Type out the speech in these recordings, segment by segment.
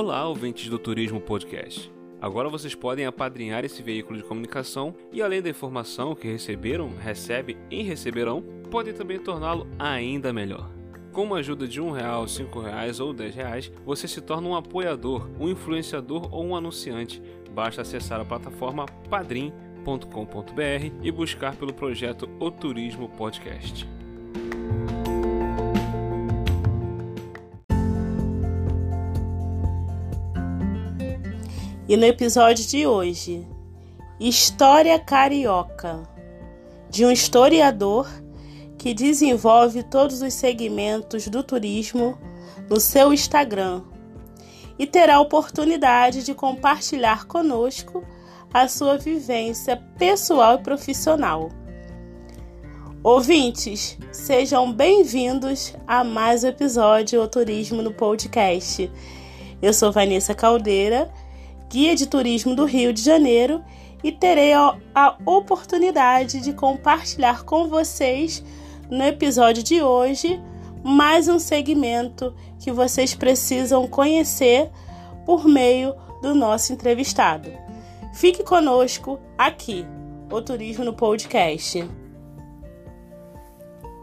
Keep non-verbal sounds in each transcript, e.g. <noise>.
Olá, ouvintes do Turismo Podcast. Agora vocês podem apadrinhar esse veículo de comunicação e, além da informação que receberam, recebem e receberão, podem também torná-lo ainda melhor. Com uma ajuda de um real, cinco reais ou dez reais, você se torna um apoiador, um influenciador ou um anunciante. Basta acessar a plataforma padrim.com.br e buscar pelo projeto O Turismo Podcast. E no episódio de hoje, História Carioca, de um historiador que desenvolve todos os segmentos do turismo no seu Instagram e terá a oportunidade de compartilhar conosco a sua vivência pessoal e profissional. Ouvintes, sejam bem-vindos a mais um episódio O Turismo no Podcast. Eu sou Vanessa Caldeira guia de turismo do Rio de Janeiro e terei a oportunidade de compartilhar com vocês no episódio de hoje mais um segmento que vocês precisam conhecer por meio do nosso entrevistado. Fique conosco aqui, o Turismo no Podcast.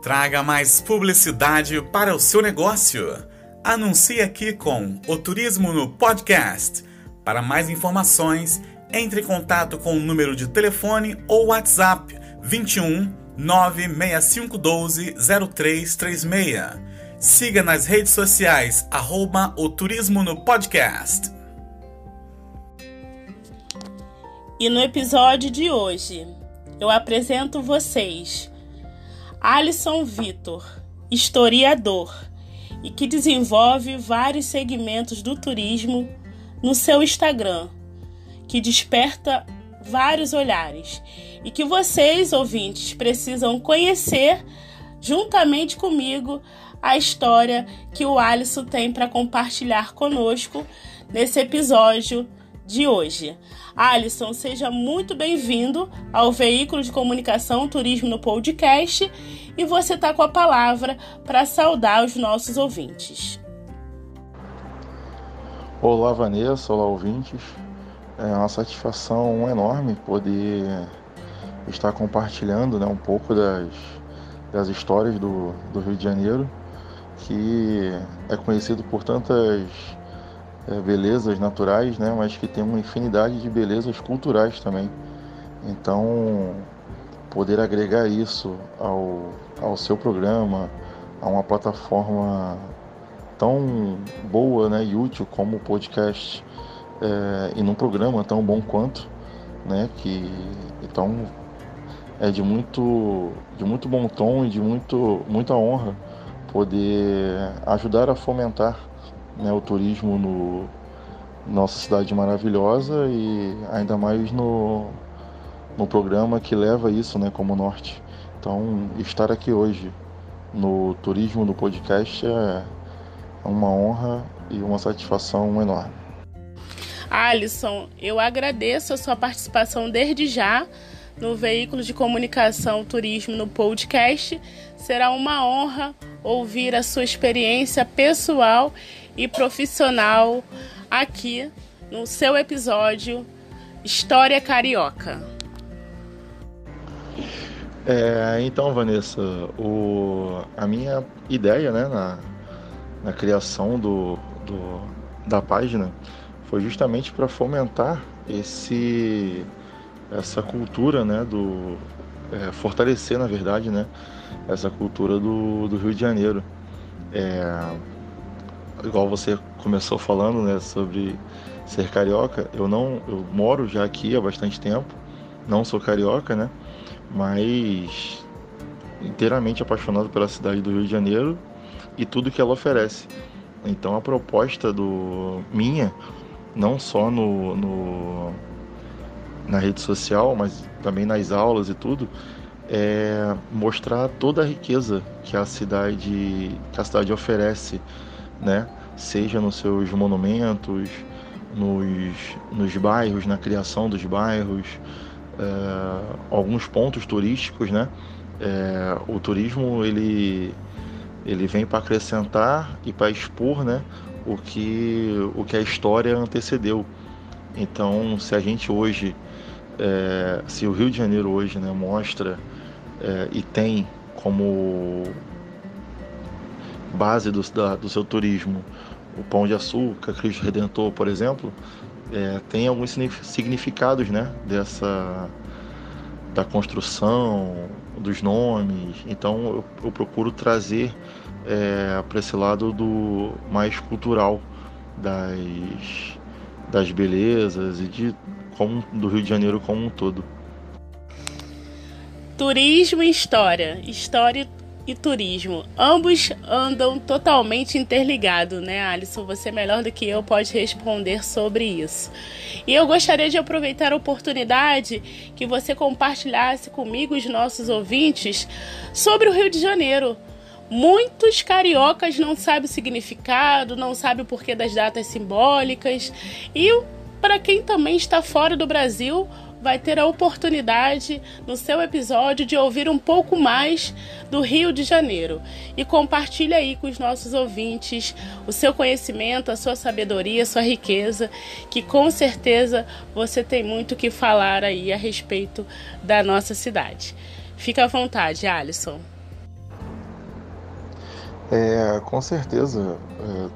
Traga mais publicidade para o seu negócio. Anuncie aqui com o Turismo no Podcast para mais informações, entre em contato com o número de telefone ou WhatsApp 21 96512 0336. Siga nas redes sociais, arroba o Turismo no Podcast. E no episódio de hoje, eu apresento vocês Alisson Vitor, historiador, e que desenvolve vários segmentos do turismo no seu Instagram, que desperta vários olhares e que vocês, ouvintes, precisam conhecer juntamente comigo a história que o Alisson tem para compartilhar conosco nesse episódio de hoje. Alisson, seja muito bem-vindo ao veículo de comunicação Turismo no Podcast e você está com a palavra para saudar os nossos ouvintes. Olá, Vanessa, olá, ouvintes. É uma satisfação enorme poder estar compartilhando né, um pouco das, das histórias do, do Rio de Janeiro, que é conhecido por tantas é, belezas naturais, né, mas que tem uma infinidade de belezas culturais também. Então, poder agregar isso ao, ao seu programa, a uma plataforma tão boa né, e útil como o podcast é, e num programa tão bom quanto, né, que então é de muito, de muito bom tom e de muito, muita honra poder ajudar a fomentar né, o turismo no nossa cidade maravilhosa e ainda mais no, no programa que leva isso né, como norte. Então, estar aqui hoje no Turismo no Podcast é, é uma honra e uma satisfação enorme. Alisson, eu agradeço a sua participação desde já no veículo de comunicação Turismo no podcast. Será uma honra ouvir a sua experiência pessoal e profissional aqui no seu episódio História Carioca. É, então, Vanessa, o, a minha ideia né, na, na criação do, do, da página foi justamente para fomentar esse essa cultura né do é, fortalecer na verdade né essa cultura do, do Rio de Janeiro. É, igual você começou falando né sobre ser carioca eu não eu moro já aqui há bastante tempo não sou carioca né mas inteiramente apaixonado pela cidade do Rio de Janeiro e tudo que ela oferece. Então a proposta do minha, não só no, no na rede social, mas também nas aulas e tudo, é mostrar toda a riqueza que a cidade que a cidade oferece, né? Seja nos seus monumentos, nos, nos bairros, na criação dos bairros, é, alguns pontos turísticos, né? É, o turismo ele ele vem para acrescentar e para expor né, o que, o que a história antecedeu. Então, se a gente hoje, é, se o Rio de Janeiro hoje né, mostra é, e tem como base do, da, do seu turismo o Pão de Açúcar, Cristo Redentor, por exemplo, é, tem alguns significados né, dessa da construção, dos nomes. Então eu, eu procuro trazer é, para esse lado do mais cultural das, das belezas e de como do Rio de Janeiro como um todo. Turismo e história, história e turismo, ambos andam totalmente interligados, né, Alisson? Você melhor do que eu pode responder sobre isso. E eu gostaria de aproveitar a oportunidade que você compartilhasse comigo os nossos ouvintes sobre o Rio de Janeiro. Muitos cariocas não sabem o significado, não sabem o porquê das datas simbólicas. E para quem também está fora do Brasil, vai ter a oportunidade no seu episódio de ouvir um pouco mais do Rio de Janeiro. E compartilhe aí com os nossos ouvintes o seu conhecimento, a sua sabedoria, a sua riqueza, que com certeza você tem muito que falar aí a respeito da nossa cidade. Fica à vontade, Alisson. É, com certeza. É,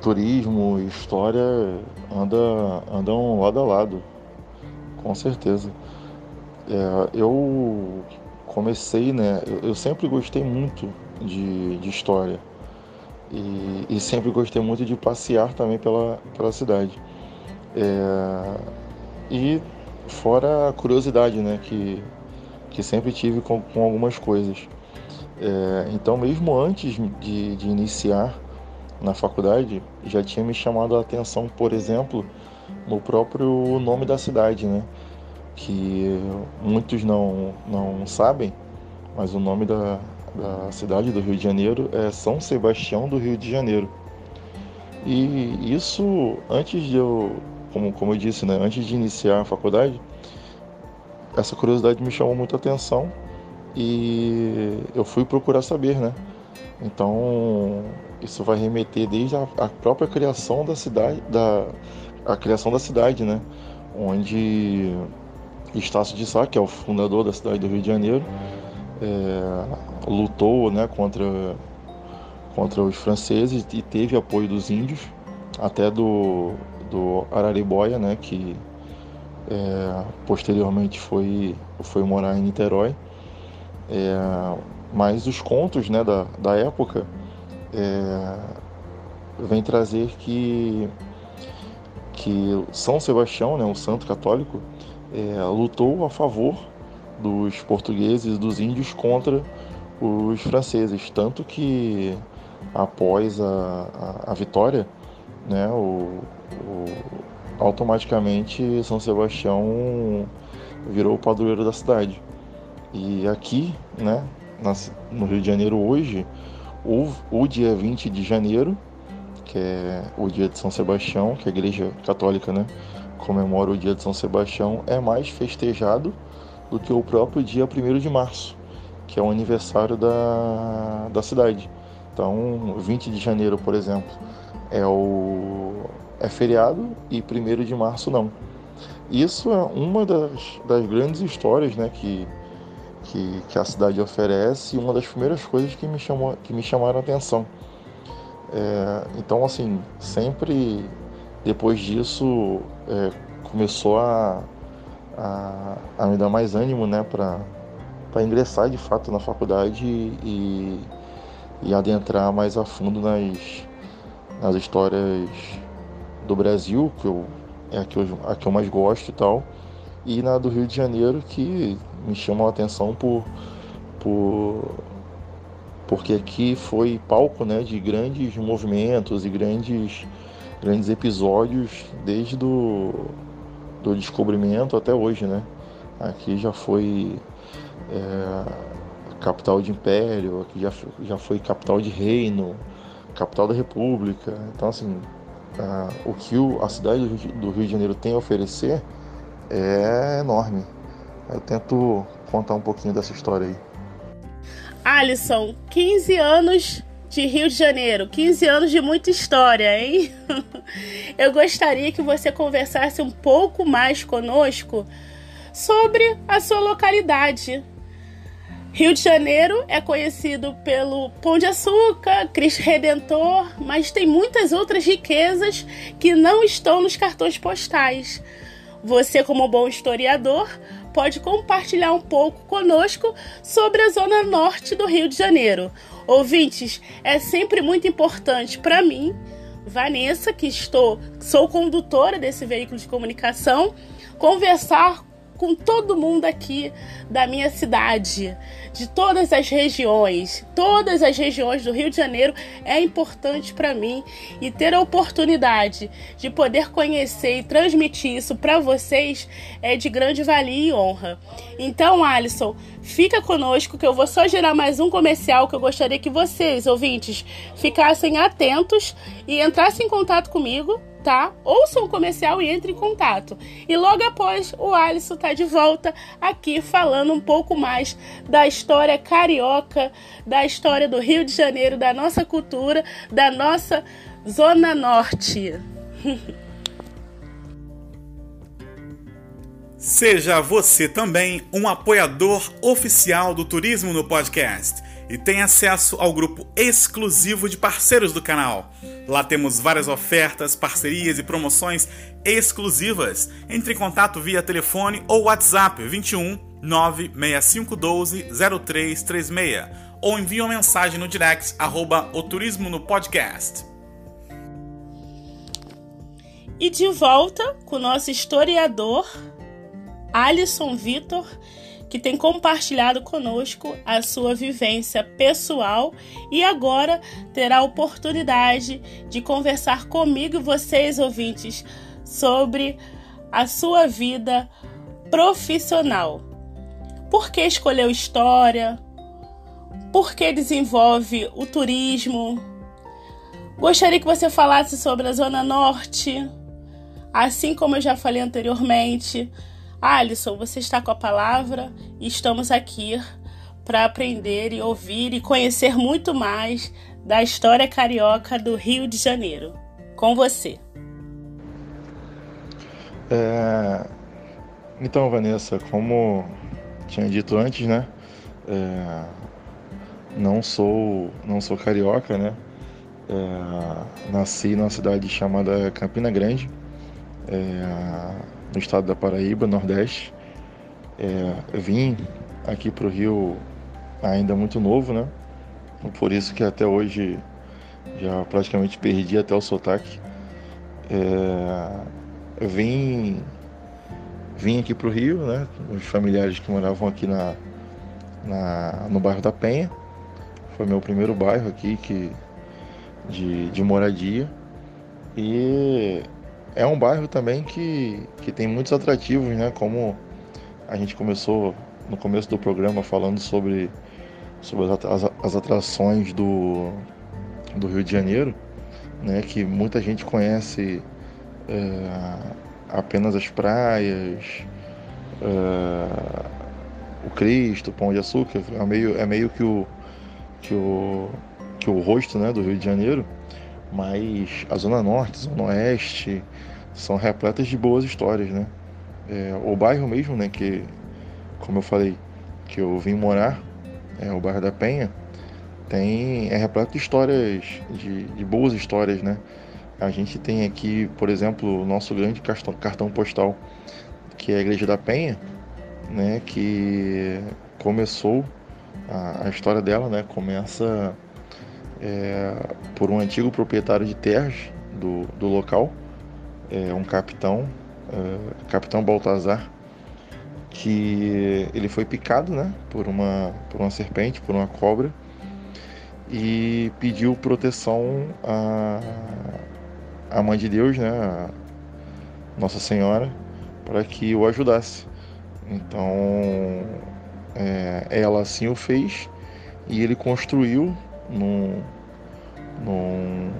turismo e história anda, andam lado a lado, com certeza. É, eu comecei, né? Eu, eu, sempre gostei muito de, de história e, e, sempre gostei muito de passear também pela, pela cidade. É, e fora a curiosidade, né? Que, que sempre tive com, com algumas coisas. É, então, mesmo antes de, de, iniciar na faculdade, já tinha me chamado a atenção, por exemplo, no próprio nome da cidade, né? Que muitos não, não sabem, mas o nome da, da cidade do Rio de Janeiro é São Sebastião do Rio de Janeiro. E isso, antes de eu, como, como eu disse, né? Antes de iniciar a faculdade, essa curiosidade me chamou muita atenção e eu fui procurar saber, né? Então isso vai remeter desde a, a própria criação da cidade, da a criação da cidade, né? Onde Estácio de Sá, que é o fundador da cidade do Rio de Janeiro, é, lutou, né, contra contra os franceses e teve apoio dos índios, até do do Araribóia, né, que é, posteriormente foi foi morar em Niterói. É, mas os contos né, da, da época é, vem trazer que, que São Sebastião, né, um santo católico, é, lutou a favor dos portugueses dos índios contra os franceses, tanto que após a, a, a vitória, né, o, o, automaticamente São Sebastião virou o padroeiro da cidade. E aqui, né, no Rio de Janeiro hoje, o, o dia 20 de janeiro, que é o dia de São Sebastião, que a Igreja Católica, né, comemora o dia de São Sebastião, é mais festejado do que o próprio dia 1 de março, que é o aniversário da, da cidade. Então, 20 de janeiro, por exemplo, é o é feriado e 1 de março não. Isso é uma das, das grandes histórias né, que, que, que, a cidade oferece e uma das primeiras coisas que me, chamou, que me chamaram a atenção. É, então, assim, sempre depois disso é, começou a, a, a, me dar mais ânimo né, para ingressar de fato na faculdade e, e adentrar mais a fundo nas, nas histórias do Brasil, que eu é a que, eu, a que eu mais gosto e tal, e na do Rio de Janeiro, que me chamou a atenção por, por porque aqui foi palco né, de grandes movimentos e grandes, grandes episódios desde do, do descobrimento até hoje. Né? Aqui já foi é, capital de império, aqui já, já foi capital de reino, capital da república. Então, assim, uh, o que o, a cidade do Rio de Janeiro tem a oferecer é enorme. Eu tento contar um pouquinho dessa história aí. Alisson, 15 anos de Rio de Janeiro. 15 anos de muita história, hein? <laughs> Eu gostaria que você conversasse um pouco mais conosco sobre a sua localidade. Rio de Janeiro é conhecido pelo Pão de Açúcar, Cristo Redentor, mas tem muitas outras riquezas que não estão nos cartões postais. Você, como bom historiador, pode compartilhar um pouco conosco sobre a zona norte do Rio de Janeiro. Ouvintes, é sempre muito importante para mim, Vanessa, que estou, sou condutora desse veículo de comunicação, conversar com todo mundo aqui da minha cidade, de todas as regiões, todas as regiões do Rio de Janeiro é importante para mim e ter a oportunidade de poder conhecer e transmitir isso para vocês é de grande valia e honra. Então, Alisson, fica conosco que eu vou só gerar mais um comercial que eu gostaria que vocês, ouvintes, ficassem atentos e entrassem em contato comigo tá? Ouça o comercial e entre em contato. E logo após, o Alisson tá de volta aqui falando um pouco mais da história carioca, da história do Rio de Janeiro, da nossa cultura, da nossa Zona Norte. <laughs> Seja você também um apoiador oficial do Turismo no Podcast e tem acesso ao grupo exclusivo de parceiros do canal. Lá temos várias ofertas, parcerias e promoções exclusivas. Entre em contato via telefone ou WhatsApp 21 96512 0336 ou envie uma mensagem no direct arroba o turismo no podcast. E de volta com o nosso historiador Alisson Vitor que tem compartilhado conosco a sua vivência pessoal e agora terá a oportunidade de conversar comigo e vocês, ouvintes, sobre a sua vida profissional. Por que escolheu história? Por que desenvolve o turismo? Gostaria que você falasse sobre a Zona Norte, assim como eu já falei anteriormente Alisson, você está com a palavra e estamos aqui para aprender e ouvir e conhecer muito mais da história carioca do Rio de Janeiro. Com você. É... Então, Vanessa, como tinha dito antes, né? É... Não sou, não sou carioca, né? É... Nasci numa cidade chamada Campina Grande. É no estado da Paraíba, Nordeste. É, vim aqui para o Rio ainda muito novo, né? Por isso que até hoje já praticamente perdi até o sotaque. É, vim, vim aqui para o Rio, né? Os familiares que moravam aqui na, na, no bairro da Penha. Foi meu primeiro bairro aqui que, de, de moradia. E é um bairro também que, que tem muitos atrativos, né? Como a gente começou no começo do programa falando sobre, sobre as, as atrações do, do Rio de Janeiro, né? Que muita gente conhece é, apenas as praias, é, o Cristo, o Pão de Açúcar, é meio, é meio que o, que o, que o rosto né, do Rio de Janeiro mas a Zona Norte, Zona Oeste são repletas de boas histórias, né? É, o bairro mesmo, né, que, como eu falei, que eu vim morar, é, o bairro da Penha, tem, é repleto de histórias, de, de boas histórias, né? A gente tem aqui, por exemplo, o nosso grande cartão, postal, que é a Igreja da Penha, né, que começou a, a história dela, né, começa é, por um antigo proprietário de terras do, do local, é, um capitão, é, capitão Baltazar, que ele foi picado né, por, uma, por uma serpente, por uma cobra, e pediu proteção à, à mãe de Deus, né, Nossa Senhora, para que o ajudasse. Então, é, ela assim o fez e ele construiu num, num,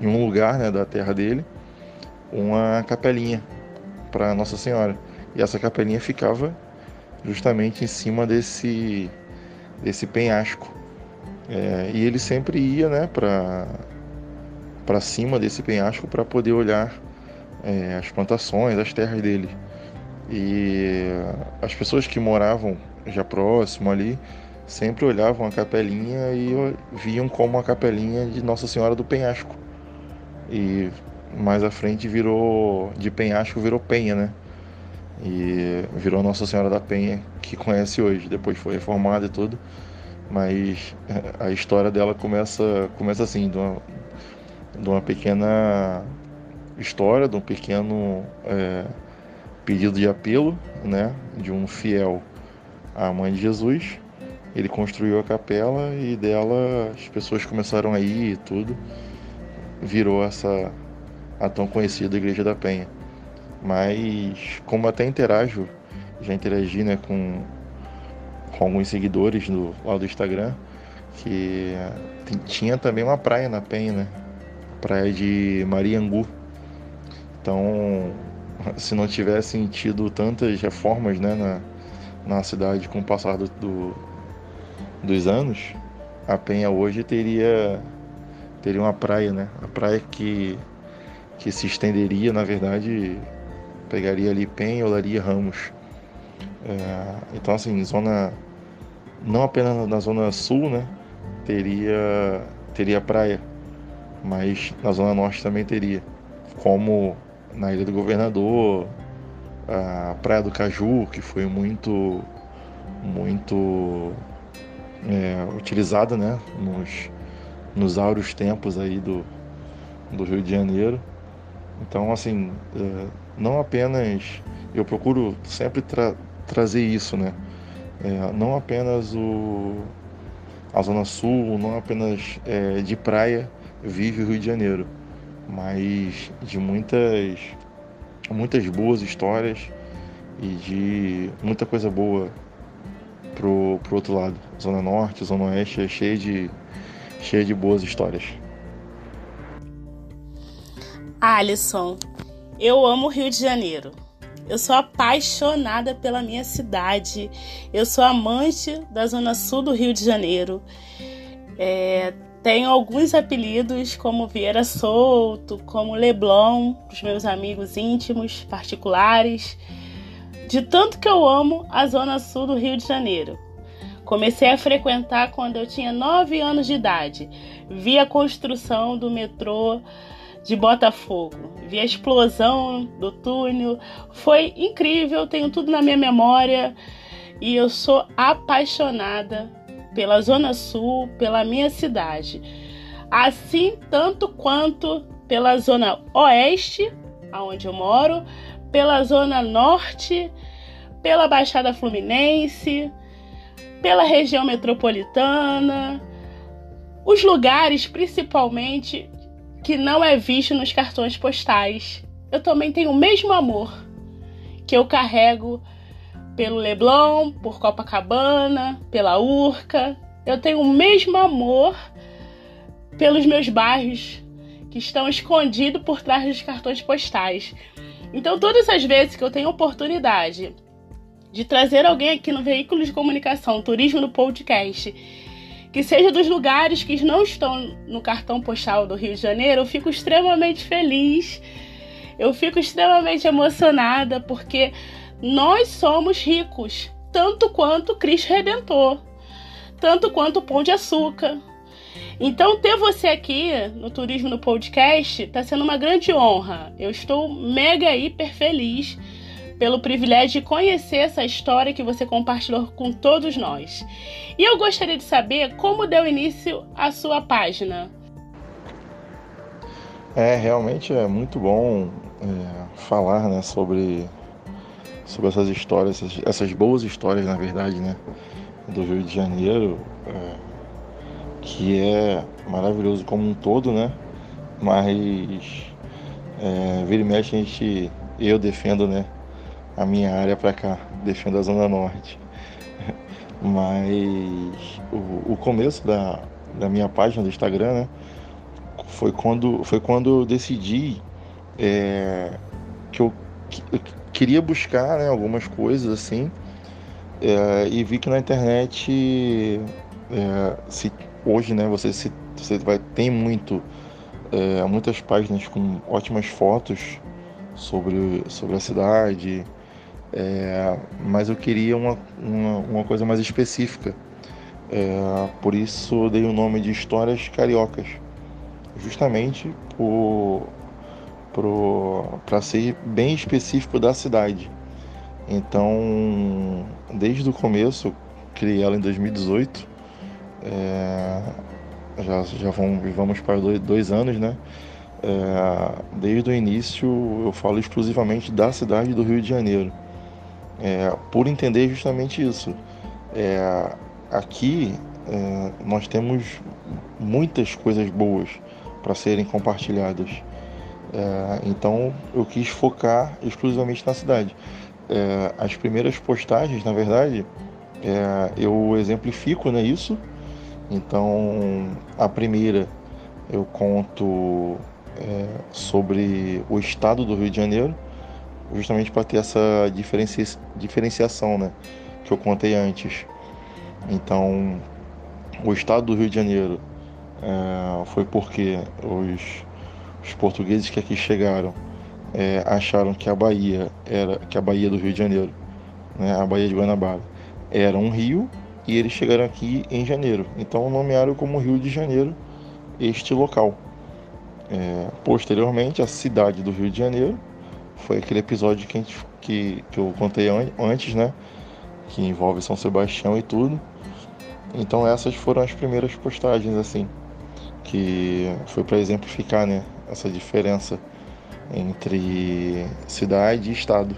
em um lugar né, da terra dele uma capelinha para Nossa Senhora. E essa capelinha ficava justamente em cima desse, desse penhasco. É, e ele sempre ia né, para cima desse penhasco para poder olhar é, as plantações, as terras dele. E as pessoas que moravam já próximo ali sempre olhavam a capelinha e viam como a capelinha de Nossa Senhora do Penhasco. E mais à frente virou de penhasco virou penha, né? E virou Nossa Senhora da Penha, que conhece hoje. Depois foi reformada e tudo. Mas a história dela começa, começa assim, de uma, de uma pequena história, de um pequeno é, pedido de apelo, né? De um fiel à Mãe de Jesus. Ele construiu a capela e dela as pessoas começaram a ir e tudo. Virou essa a tão conhecida Igreja da Penha. Mas como até interajo, já interagi né, com, com alguns seguidores do, lá do Instagram, que tinha também uma praia na Penha, né? Praia de Mariangu. Então, <laughs> se não tivessem tido tantas reformas né, na, na cidade com o passar do, do, dos anos, a Penha hoje teria, teria uma praia, né? A praia que que se estenderia, na verdade, pegaria ali Penha, Olaria Ramos. É, então, assim, zona não apenas na zona sul, né, teria teria praia, mas na zona norte também teria, como na Ilha do Governador, a Praia do Caju, que foi muito muito é, utilizada, né, nos nos áureos tempos aí do do Rio de Janeiro. Então, assim, é, não apenas. Eu procuro sempre tra trazer isso, né? É, não apenas o, a Zona Sul, não apenas é, de praia vive o Rio de Janeiro, mas de muitas, muitas boas histórias e de muita coisa boa pro, pro outro lado. Zona Norte, Zona Oeste é cheia de, cheia de boas histórias. Alisson, eu amo o Rio de Janeiro. Eu sou apaixonada pela minha cidade. Eu sou amante da zona sul do Rio de Janeiro. É, tenho alguns apelidos como Vieira Solto, como Leblon, os meus amigos íntimos, particulares. De tanto que eu amo a zona sul do Rio de Janeiro. Comecei a frequentar quando eu tinha 9 anos de idade. Vi a construção do metrô de Botafogo. Vi a explosão do túnel, foi incrível, tenho tudo na minha memória e eu sou apaixonada pela Zona Sul, pela minha cidade. Assim tanto quanto pela Zona Oeste, aonde eu moro, pela Zona Norte, pela Baixada Fluminense, pela região metropolitana, os lugares principalmente que não é visto nos cartões postais. Eu também tenho o mesmo amor que eu carrego pelo Leblon, por Copacabana, pela Urca. Eu tenho o mesmo amor pelos meus bairros que estão escondidos por trás dos cartões postais. Então, todas as vezes que eu tenho oportunidade de trazer alguém aqui no veículo de comunicação, Turismo no Podcast, que seja dos lugares que não estão no cartão postal do Rio de Janeiro, eu fico extremamente feliz, eu fico extremamente emocionada, porque nós somos ricos, tanto quanto Cristo Redentor, tanto quanto o Pão de Açúcar. Então, ter você aqui no Turismo no Podcast está sendo uma grande honra. Eu estou mega hiper feliz pelo privilégio de conhecer essa história que você compartilhou com todos nós. E eu gostaria de saber como deu início a sua página. É, realmente é muito bom é, falar né, sobre, sobre essas histórias, essas, essas, boas histórias, na verdade, né, do Rio de Janeiro, é, que é maravilhoso como um todo, né? Mas é, vira e mexe a gente, eu defendo, né? A minha área para cá, defendo a Zona Norte. <laughs> Mas o, o começo da, da minha página do Instagram, né, foi quando, foi quando eu decidi é, que eu, que eu, queria buscar né, algumas coisas assim é, e vi que na internet é, se, hoje, né, você, se, você vai, tem muito, é, muitas páginas com ótimas fotos sobre, sobre a cidade, é, mas eu queria uma, uma, uma coisa mais específica. É, por isso dei o nome de Histórias Cariocas, justamente para ser bem específico da cidade. Então, desde o começo, criei ela em 2018, é, já, já vamos, para dois, dois anos, né? É, desde o início eu falo exclusivamente da cidade do Rio de Janeiro, é, por entender justamente isso. É, aqui é, nós temos muitas coisas boas para serem compartilhadas. É, então eu quis focar exclusivamente na cidade. É, as primeiras postagens, na verdade, é, eu exemplifico né, isso. Então a primeira eu conto sobre o estado do Rio de Janeiro, justamente para ter essa diferencia diferenciação né, que eu contei antes. Então, o estado do Rio de Janeiro é, foi porque os, os, portugueses que aqui chegaram é, acharam que a Bahia era que a Bahia do Rio de Janeiro, né, a Bahia de Guanabara, era um rio e eles chegaram aqui em janeiro. Então nomearam como Rio de Janeiro este local. É, posteriormente, a cidade do Rio de Janeiro foi aquele episódio que, gente, que, que eu contei an antes, né? Que envolve São Sebastião e tudo. Então essas foram as primeiras postagens assim, que foi para exemplificar, né, essa diferença entre cidade e estado.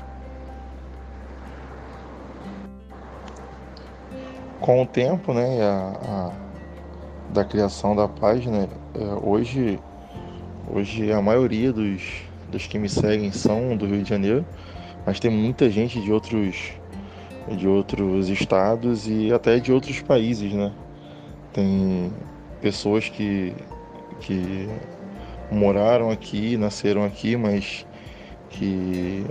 Com o tempo, né, a, a da criação da página, é, hoje, hoje a maioria dos, dos que me seguem são do Rio de Janeiro, mas tem muita gente de outros de outros estados e até de outros países, né? Tem pessoas que, que moraram aqui, nasceram aqui, mas que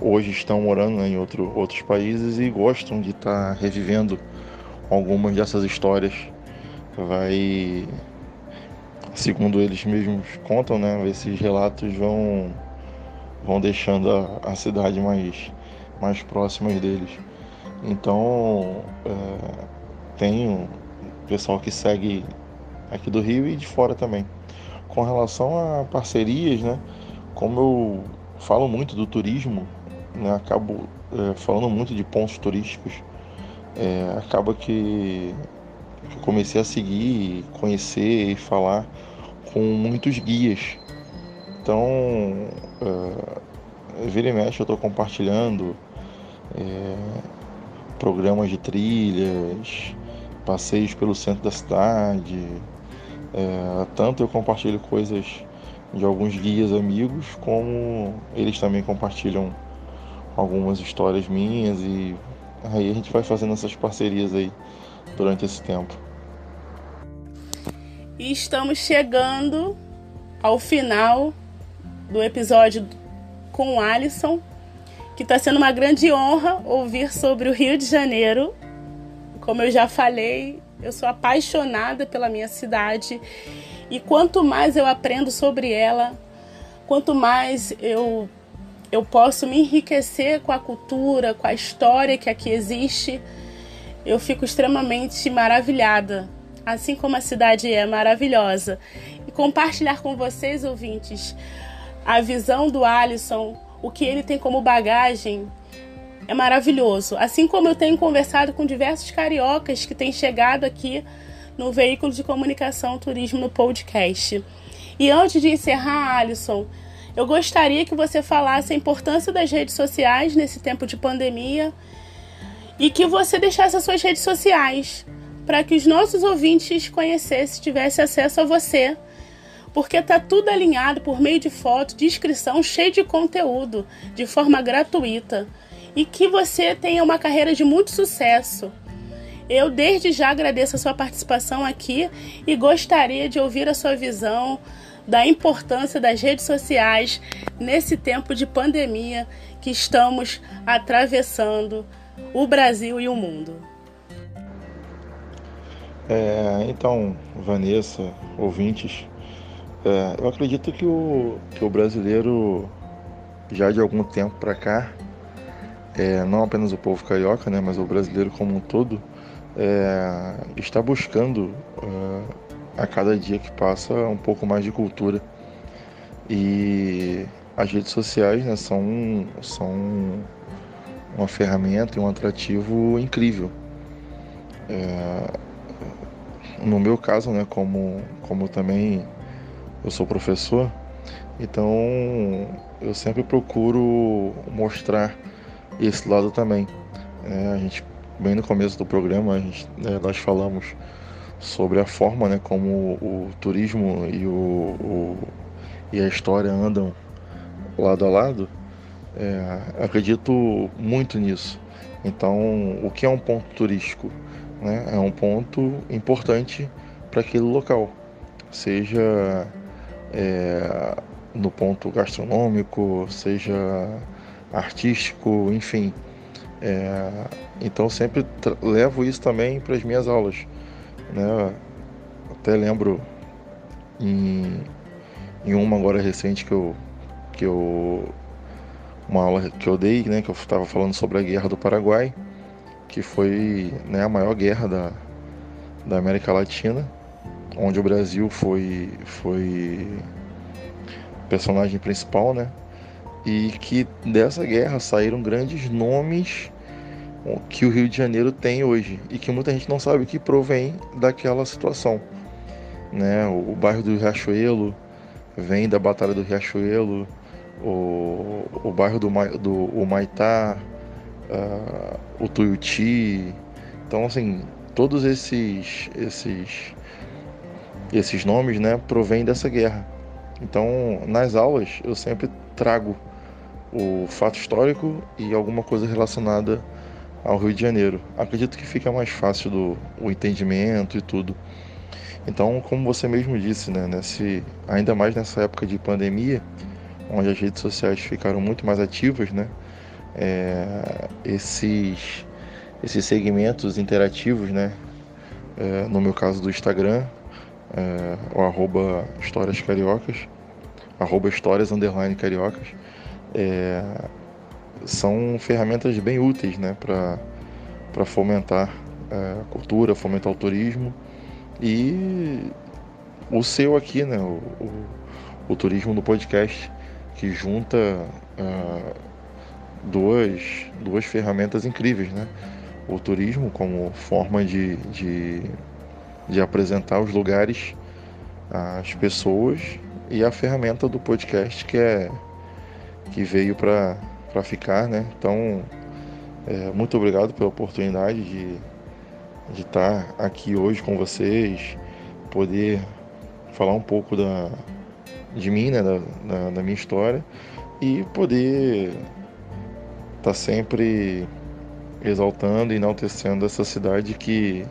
hoje estão morando né, em outro, outros países e gostam de estar tá revivendo algumas dessas histórias. Vai, segundo eles mesmos contam, né? Esses relatos vão, vão deixando a, a cidade mais, mais próxima deles. Então, é, tem pessoal que segue aqui do Rio e de fora também. Com relação a parcerias, né? Como eu falo muito do turismo, né, acabo é, falando muito de pontos turísticos, é, acaba que eu comecei a seguir, conhecer e falar com muitos guias. Então, é, vira e mexe eu estou compartilhando é, programas de trilhas, passeios pelo centro da cidade. É, tanto eu compartilho coisas de alguns guias amigos, como eles também compartilham algumas histórias minhas e aí a gente vai fazendo essas parcerias aí durante esse tempo. E estamos chegando ao final do episódio com o Alisson que está sendo uma grande honra ouvir sobre o Rio de Janeiro. Como eu já falei, eu sou apaixonada pela minha cidade e quanto mais eu aprendo sobre ela, quanto mais eu eu posso me enriquecer com a cultura, com a história que aqui existe, eu fico extremamente maravilhada, assim como a cidade é maravilhosa. E compartilhar com vocês, ouvintes, a visão do Alisson o que ele tem como bagagem é maravilhoso. Assim como eu tenho conversado com diversos cariocas que têm chegado aqui no veículo de comunicação turismo no podcast. E antes de encerrar, Alisson, eu gostaria que você falasse a importância das redes sociais nesse tempo de pandemia e que você deixasse as suas redes sociais para que os nossos ouvintes conhecessem, tivessem acesso a você porque tá tudo alinhado por meio de foto, de inscrição, cheio de conteúdo, de forma gratuita. E que você tenha uma carreira de muito sucesso. Eu desde já agradeço a sua participação aqui e gostaria de ouvir a sua visão da importância das redes sociais nesse tempo de pandemia que estamos atravessando o Brasil e o mundo. É, então, Vanessa, ouvintes, é, eu acredito que o, que o brasileiro, já de algum tempo para cá, é, não apenas o povo carioca, né, mas o brasileiro como um todo, é, está buscando é, a cada dia que passa um pouco mais de cultura. E as redes sociais né, são, são uma ferramenta e um atrativo incrível. É, no meu caso, né, como, como também eu sou professor, então eu sempre procuro mostrar esse lado também. É, a gente, bem no começo do programa, gente, é, nós falamos sobre a forma né, como o, turismo e, o, o, e a história andam lado a lado. É, acredito muito nisso. Então, o que é um ponto turístico? Né? É um ponto importante para aquele local, seja é, no ponto gastronômico, seja artístico, enfim. É, então sempre levo isso também para as minhas aulas. Né? Até lembro em, em uma agora recente que eu, que eu uma aula que eu dei, né, que eu estava falando sobre a guerra do Paraguai, que foi né, a maior guerra da, da América Latina, onde o Brasil foi foi personagem principal, né? E que dessa guerra saíram grandes nomes que o Rio de Janeiro tem hoje e que muita gente não sabe que provém daquela situação. Né? O, o bairro do Riachuelo vem da Batalha do Riachuelo, o, o bairro do, do o Maitá, uh, o Tuiuti. Então, assim, todos esses, esses, esses nomes né, provêm dessa guerra. Então, nas aulas, eu sempre trago o fato histórico e alguma coisa relacionada ao Rio de Janeiro. Acredito que fica mais fácil do, o entendimento e tudo. Então, como você mesmo disse, né, nesse, ainda mais nessa época de pandemia, onde as redes sociais ficaram muito mais ativas, né, é, esses, esses segmentos interativos, né, é, no meu caso do Instagram, é, o arroba histórias cariocas, arroba histórias underline cariocas, é, são ferramentas bem úteis né, para fomentar é, a cultura, fomentar o turismo e o seu aqui, né, o, o, o turismo no podcast, que junta uh, duas, duas ferramentas incríveis, né? O turismo como forma de, de, de apresentar os lugares às pessoas e a ferramenta do podcast que é que veio para ficar, né? Então, é, muito obrigado pela oportunidade de, de estar aqui hoje com vocês, poder falar um pouco da, de mim, né? Da, da, da minha história e poder estar tá sempre exaltando e enaltecendo essa cidade que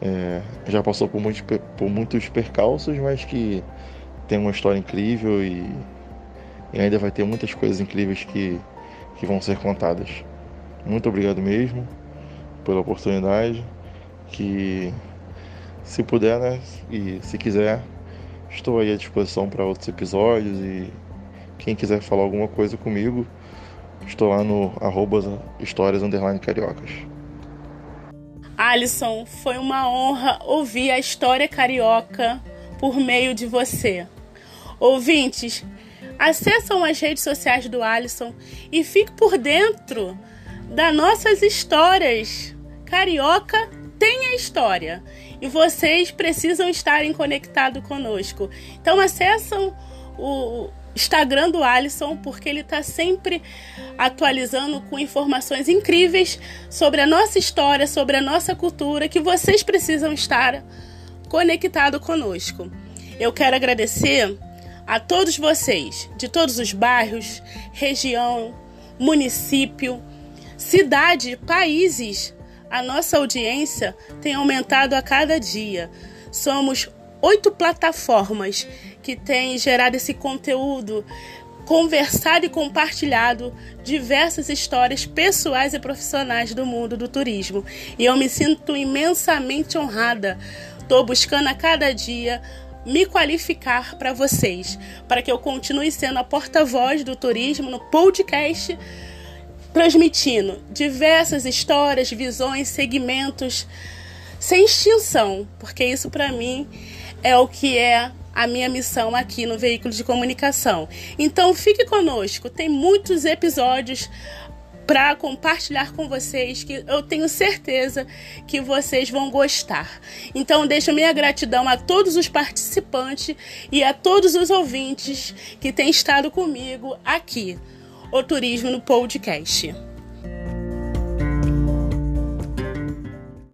é, já passou por muitos, por muitos percalços, mas que tem uma história incrível e, e ainda vai ter muitas coisas incríveis que, que vão ser contadas. Muito obrigado mesmo pela oportunidade. Que se puder, né, e se quiser, estou aí à disposição para outros episódios e quem quiser falar alguma coisa comigo, estou lá no arroba histórias cariocas. Alisson, foi uma honra ouvir a história carioca por meio de você. Ouvintes, acessam as redes sociais do Alisson e fique por dentro das nossas histórias. Carioca tem a história e vocês precisam estarem conectados conosco. Então acessam o Instagram do Alisson porque ele está sempre atualizando com informações incríveis sobre a nossa história, sobre a nossa cultura que vocês precisam estar conectados conosco. Eu quero agradecer a todos vocês, de todos os bairros, região, município, cidade, países. A nossa audiência tem aumentado a cada dia. Somos oito plataformas que têm gerado esse conteúdo conversado e compartilhado diversas histórias pessoais e profissionais do mundo do turismo. E eu me sinto imensamente honrada. Estou buscando a cada dia me qualificar para vocês, para que eu continue sendo a porta-voz do turismo no podcast, transmitindo diversas histórias, visões, segmentos sem extinção, porque isso para mim é o que é a minha missão aqui no veículo de comunicação. Então fique conosco, tem muitos episódios para compartilhar com vocês que eu tenho certeza que vocês vão gostar. Então deixo minha gratidão a todos os participantes e a todos os ouvintes que têm estado comigo aqui, o Turismo no Podcast.